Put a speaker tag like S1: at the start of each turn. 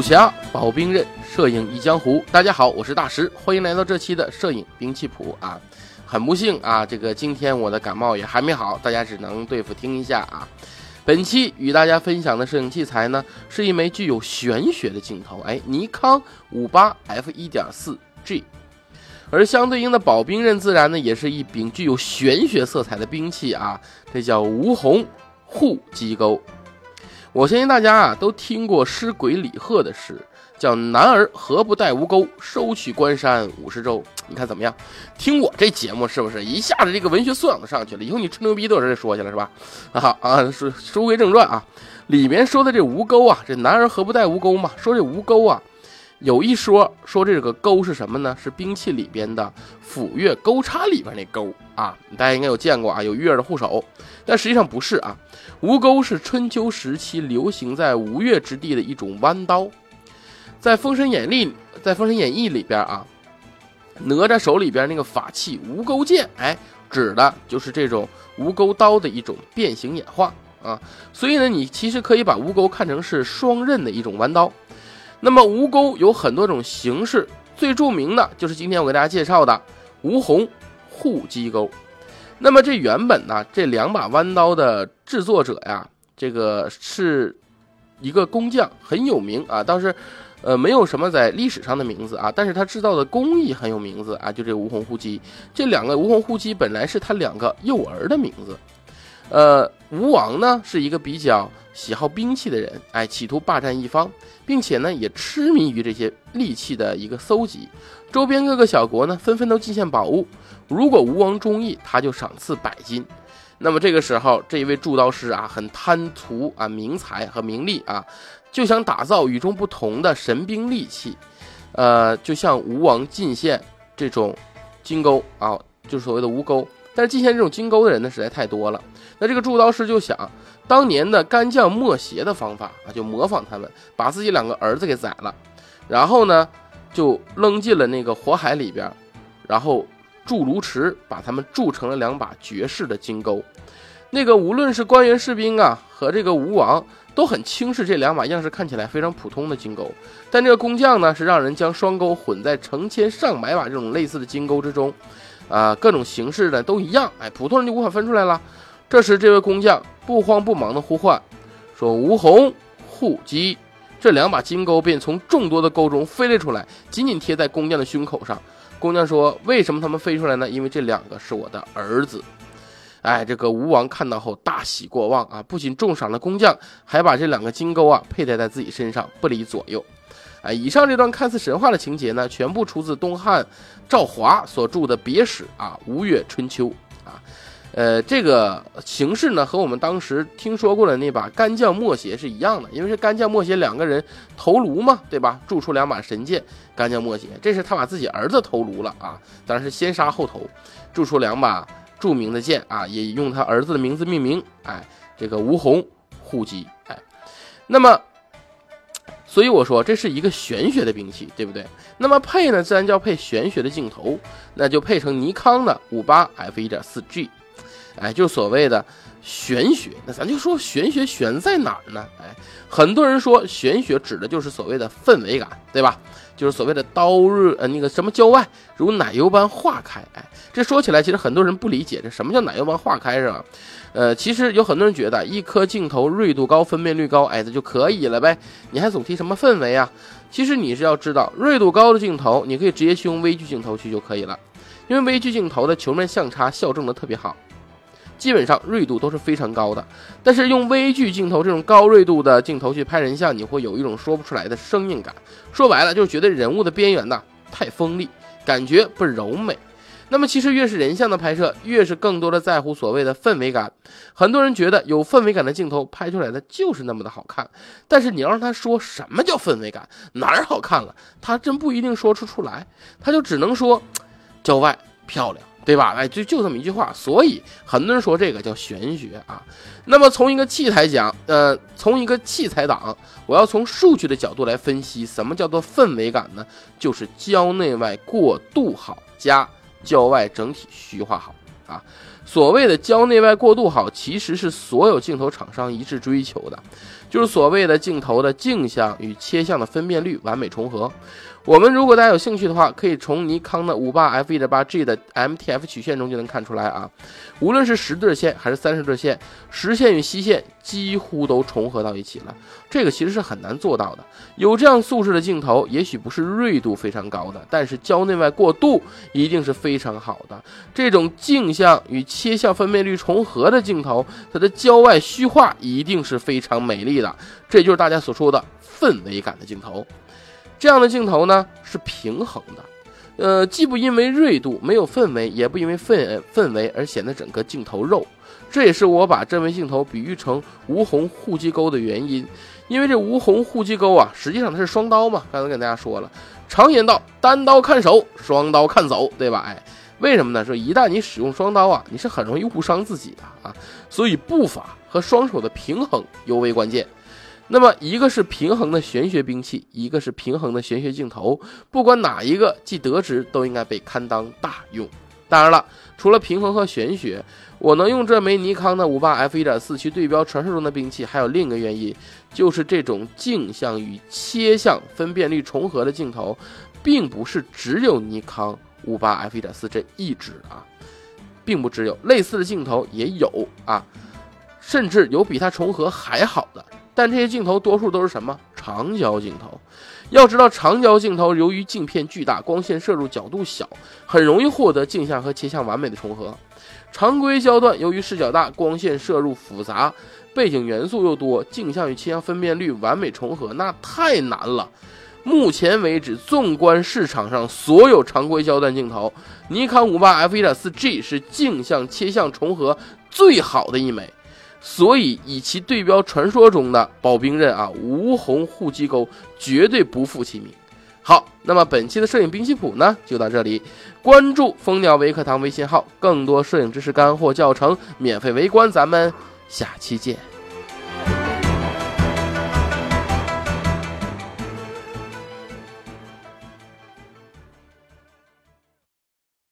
S1: 武侠保兵刃，摄影一江湖。大家好，我是大石，欢迎来到这期的摄影兵器谱啊。很不幸啊，这个今天我的感冒也还没好，大家只能对付听一下啊。本期与大家分享的摄影器材呢，是一枚具有玄学的镜头，哎，尼康五八 F 一点四 G。而相对应的保兵刃，自然呢也是一柄具有玄学色彩的兵器啊，这叫吴红护机钩。我相信大家啊都听过诗鬼李贺的诗，叫“男儿何不带吴钩，收取关山五十州”。你看怎么样？听我这节目是不是一下子这个文学素养都上去了？以后你吹牛逼都有人说去了是吧？啊啊，说书归正传啊，里面说的这吴钩啊，这男儿何不带吴钩嘛？说这吴钩啊。有一说说这个钩是什么呢？是兵器里边的斧钺钩叉里边那钩啊，大家应该有见过啊，有钺的护手，但实际上不是啊。吴钩是春秋时期流行在吴越之地的一种弯刀，在《封神演义》在《封神演义》里边啊，哪吒手里边那个法器吴钩剑，哎，指的就是这种吴钩刀的一种变形演化啊。所以呢，你其实可以把吴钩看成是双刃的一种弯刀。那么吴钩有很多种形式，最著名的就是今天我给大家介绍的吴红护机钩。那么这原本呢，这两把弯刀的制作者呀，这个是一个工匠，很有名啊，倒是呃没有什么在历史上的名字啊，但是他制造的工艺很有名字啊，就这吴红护机。这两个吴红护机本来是他两个幼儿的名字。呃，吴王呢是一个比较喜好兵器的人，哎，企图霸占一方，并且呢也痴迷于这些利器的一个搜集。周边各个小国呢纷纷都进献宝物，如果吴王中意，他就赏赐百金。那么这个时候，这一位铸刀师啊，很贪图啊名财和名利啊，就想打造与众不同的神兵利器，呃，就向吴王进献这种金钩啊，就是所谓的吴钩。但是进献这种金钩的人呢，实在太多了。那这个铸刀师就想，当年的干将莫邪的方法啊，就模仿他们，把自己两个儿子给宰了，然后呢，就扔进了那个火海里边，然后铸炉池，把他们铸成了两把绝世的金钩。那个无论是官员士兵啊，和这个吴王都很轻视这两把样式看起来非常普通的金钩。但这个工匠呢，是让人将双钩混在成千上百把这种类似的金钩之中，啊，各种形式的都一样，哎，普通人就无法分出来了。这时，这位工匠不慌不忙地呼唤，说：“吴红护机。”这两把金钩便从众多的钩中飞了出来，紧紧贴在工匠的胸口上。工匠说：“为什么他们飞出来呢？因为这两个是我的儿子。”哎，这个吴王看到后大喜过望啊，不仅重赏了工匠，还把这两个金钩啊佩戴在自己身上，不离左右。哎，以上这段看似神话的情节呢，全部出自东汉赵华所著的别史啊《吴越春秋》啊。呃，这个形式呢，和我们当时听说过的那把干将莫邪是一样的，因为是干将莫邪两个人头颅嘛，对吧？铸出两把神剑，干将莫邪，这是他把自己儿子头颅了啊，当然是先杀后投，铸出两把著名的剑啊，也用他儿子的名字命名，哎，这个吴红护机，哎，那么，所以我说这是一个玄学的兵器，对不对？那么配呢，自然就要配玄学的镜头，那就配成尼康的五八 F 一点四 G。哎，就所谓的玄学，那咱就说玄学玄在哪儿呢？哎，很多人说玄学指的就是所谓的氛围感，对吧？就是所谓的刀刃呃那个什么郊外如奶油般化开。哎，这说起来其实很多人不理解，这什么叫奶油般化开是吧？呃，其实有很多人觉得一颗镜头锐度高、分辨率高，哎，这就可以了呗。你还总提什么氛围啊？其实你是要知道，锐度高的镜头，你可以直接去用微距镜头去就可以了，因为微距镜头的球面相差校正的特别好。基本上锐度都是非常高的，但是用微距镜头这种高锐度的镜头去拍人像，你会有一种说不出来的生硬感。说白了就是觉得人物的边缘呢太锋利，感觉不柔美。那么其实越是人像的拍摄，越是更多的在乎所谓的氛围感。很多人觉得有氛围感的镜头拍出来的就是那么的好看，但是你要让他说什么叫氛围感，哪儿好看了，他真不一定说出出来，他就只能说 郊外漂亮。对吧？哎，就就这么一句话，所以很多人说这个叫玄学啊。那么从一个器材讲，呃，从一个器材党，我要从数据的角度来分析，什么叫做氛围感呢？就是郊内外过渡好加郊外整体虚化好啊。所谓的焦内外过渡好，其实是所有镜头厂商一致追求的，就是所谓的镜头的镜像与切像的分辨率完美重合。我们如果大家有兴趣的话，可以从尼康的五八 f 一点八 G 的 MTF 曲线中就能看出来啊。无论是十对线还是三十对线，实线与虚线几乎都重合到一起了。这个其实是很难做到的。有这样素质的镜头，也许不是锐度非常高的，但是焦内外过渡一定是非常好的。这种镜像与切像分辨率重合的镜头，它的焦外虚化一定是非常美丽的。这就是大家所说的氛围感的镜头。这样的镜头呢是平衡的，呃，既不因为锐度没有氛围，也不因为氛氛围而显得整个镜头肉。这也是我把这枚镜头比喻成无红护肌钩的原因。因为这无红护肌钩啊，实际上它是双刀嘛。刚才跟大家说了，常言道，单刀看手，双刀看走，对吧？哎，为什么呢？说一旦你使用双刀啊，你是很容易误伤自己的啊。所以步伐和双手的平衡尤为关键。那么，一个是平衡的玄学兵器，一个是平衡的玄学镜头，不管哪一个既得之，都应该被堪当大用。当然了，除了平衡和玄学，我能用这枚尼康的五八 f 一点四去对标传说中的兵器，还有另一个原因，就是这种镜像与切像分辨率重合的镜头，并不是只有尼康五八 f 一点四这一支啊，并不只有类似的镜头也有啊，甚至有比它重合还好的。但这些镜头多数都是什么长焦镜头？要知道，长焦镜头由于镜片巨大，光线摄入角度小，很容易获得镜像和切像完美的重合。常规焦段由于视角大，光线摄入复杂，背景元素又多，镜像与切像分辨率完美重合那太难了。目前为止，纵观市场上所有常规焦段镜头，尼康五八 f 一点四 G 是镜像切像重合最好的一枚。所以，以其对标传说中的宝兵刃啊，无红护肌钩，绝对不负其名。好，那么本期的摄影兵器谱呢，就到这里。关注蜂鸟微课堂微信号，更多摄影知识干货教程免费围观，咱们下期见。